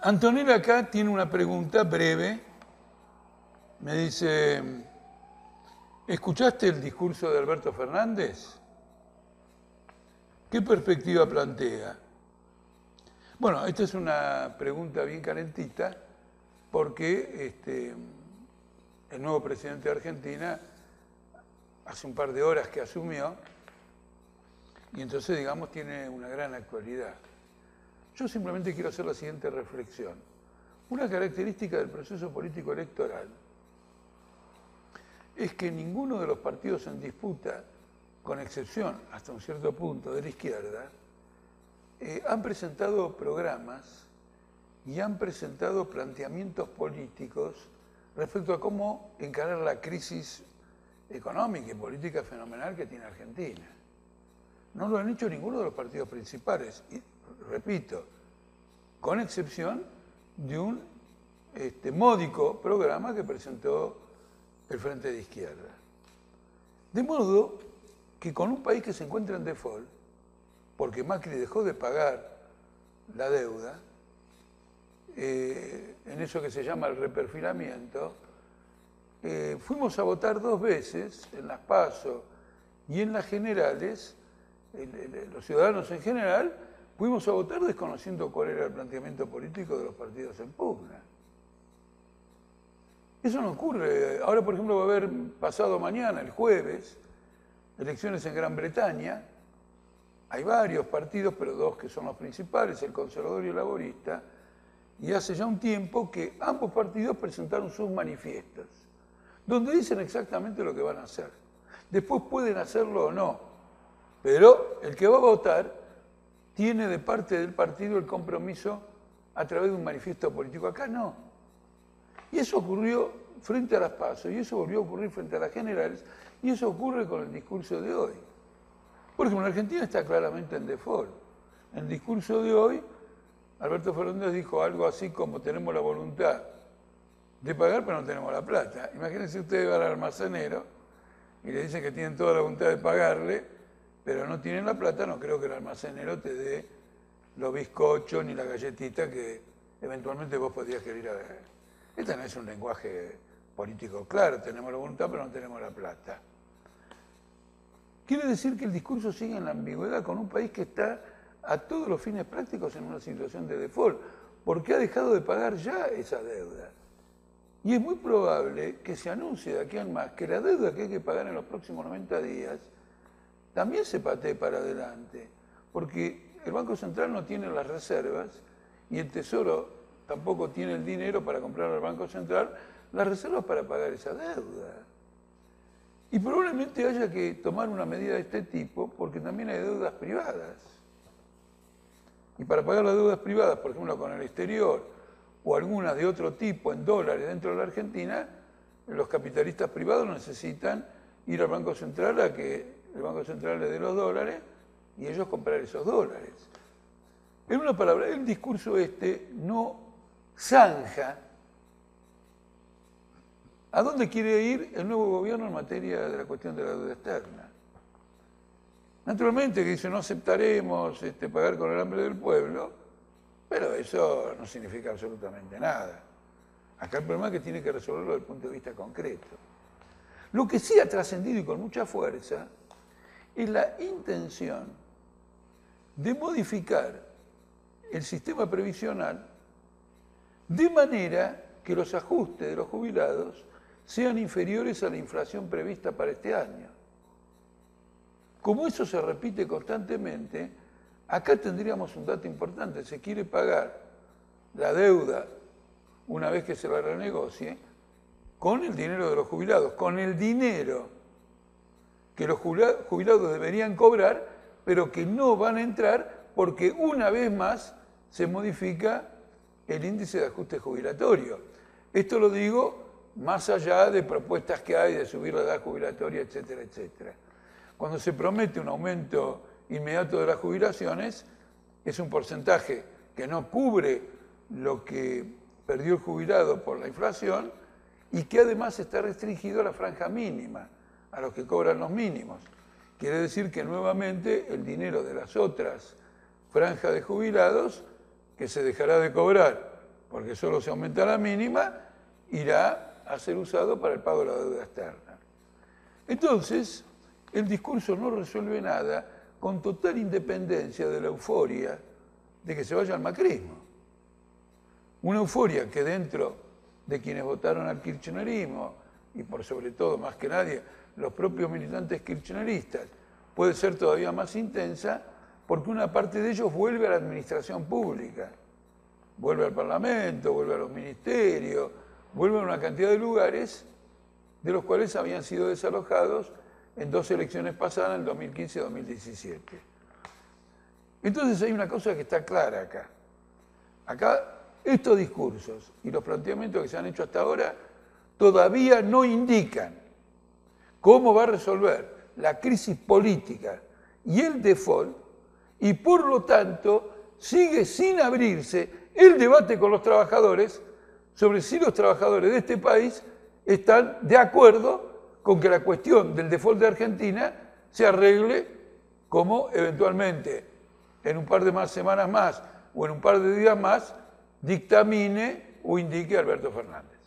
Antonella acá tiene una pregunta breve. Me dice, ¿escuchaste el discurso de Alberto Fernández? ¿Qué perspectiva plantea? Bueno, esta es una pregunta bien calentita porque este, el nuevo presidente de Argentina hace un par de horas que asumió y entonces, digamos, tiene una gran actualidad. Yo simplemente quiero hacer la siguiente reflexión. Una característica del proceso político electoral es que ninguno de los partidos en disputa, con excepción hasta un cierto punto de la izquierda, eh, han presentado programas y han presentado planteamientos políticos respecto a cómo encarar la crisis económica y política fenomenal que tiene Argentina. No lo han hecho ninguno de los partidos principales. Repito, con excepción de un este, módico programa que presentó el Frente de Izquierda. De modo que con un país que se encuentra en default, porque Macri dejó de pagar la deuda, eh, en eso que se llama el reperfilamiento, eh, fuimos a votar dos veces, en las PASO y en las generales, los ciudadanos en general, fuimos a votar desconociendo cuál era el planteamiento político de los partidos en pugna. Eso no ocurre. Ahora, por ejemplo, va a haber pasado mañana, el jueves, elecciones en Gran Bretaña. Hay varios partidos, pero dos que son los principales, el conservador y el laborista. Y hace ya un tiempo que ambos partidos presentaron sus manifiestos, donde dicen exactamente lo que van a hacer. Después pueden hacerlo o no, pero el que va a votar tiene de parte del partido el compromiso a través de un manifiesto político. Acá no. Y eso ocurrió frente a las pasos, y eso volvió a ocurrir frente a las generales, y eso ocurre con el discurso de hoy. Por ejemplo, en Argentina está claramente en default. En el discurso de hoy, Alberto Fernández dijo algo así como tenemos la voluntad de pagar, pero no tenemos la plata. Imagínense ustedes van al almacenero y le dicen que tienen toda la voluntad de pagarle, pero no tienen la plata, no creo que el almacenero te dé los bizcochos ni la galletita que eventualmente vos podrías querer. Este no es un lenguaje político claro, tenemos la voluntad pero no tenemos la plata. Quiere decir que el discurso sigue en la ambigüedad con un país que está a todos los fines prácticos en una situación de default, porque ha dejado de pagar ya esa deuda. Y es muy probable que se anuncie de aquí en más que la deuda que hay que pagar en los próximos 90 días también se patee para adelante, porque el Banco Central no tiene las reservas y el Tesoro tampoco tiene el dinero para comprar al Banco Central las reservas para pagar esa deuda. Y probablemente haya que tomar una medida de este tipo porque también hay deudas privadas. Y para pagar las deudas privadas, por ejemplo, con el exterior o algunas de otro tipo en dólares dentro de la Argentina, los capitalistas privados necesitan ir al Banco Central a que el Banco Central le dé los dólares y ellos comprar esos dólares. En una palabra, el discurso este no zanja a dónde quiere ir el nuevo gobierno en materia de la cuestión de la deuda externa. Naturalmente que dice no aceptaremos este, pagar con el hambre del pueblo, pero eso no significa absolutamente nada. Acá el problema es que tiene que resolverlo desde el punto de vista concreto. Lo que sí ha trascendido y con mucha fuerza es la intención de modificar el sistema previsional de manera que los ajustes de los jubilados sean inferiores a la inflación prevista para este año. Como eso se repite constantemente, acá tendríamos un dato importante. Se quiere pagar la deuda una vez que se la renegocie con el dinero de los jubilados, con el dinero que los jubilados deberían cobrar, pero que no van a entrar porque una vez más se modifica el índice de ajuste jubilatorio. Esto lo digo más allá de propuestas que hay de subir la edad jubilatoria, etcétera, etcétera. Cuando se promete un aumento inmediato de las jubilaciones, es un porcentaje que no cubre lo que perdió el jubilado por la inflación y que además está restringido a la franja mínima, a los que cobran los mínimos. Quiere decir que nuevamente el dinero de las otras franjas de jubilados que se dejará de cobrar porque solo se aumenta la mínima, irá a ser usado para el pago de la deuda externa. Entonces, el discurso no resuelve nada con total independencia de la euforia de que se vaya al macrismo. Una euforia que dentro de quienes votaron al kirchnerismo, y por sobre todo, más que nadie, los propios militantes kirchneristas, puede ser todavía más intensa porque una parte de ellos vuelve a la administración pública, vuelve al Parlamento, vuelve a los ministerios, vuelve a una cantidad de lugares de los cuales habían sido desalojados en dos elecciones pasadas, en 2015 y 2017. Entonces hay una cosa que está clara acá. Acá estos discursos y los planteamientos que se han hecho hasta ahora todavía no indican cómo va a resolver la crisis política y el default y por lo tanto sigue sin abrirse el debate con los trabajadores sobre si los trabajadores de este país están de acuerdo con que la cuestión del default de Argentina se arregle como eventualmente en un par de más semanas más o en un par de días más dictamine o indique Alberto Fernández.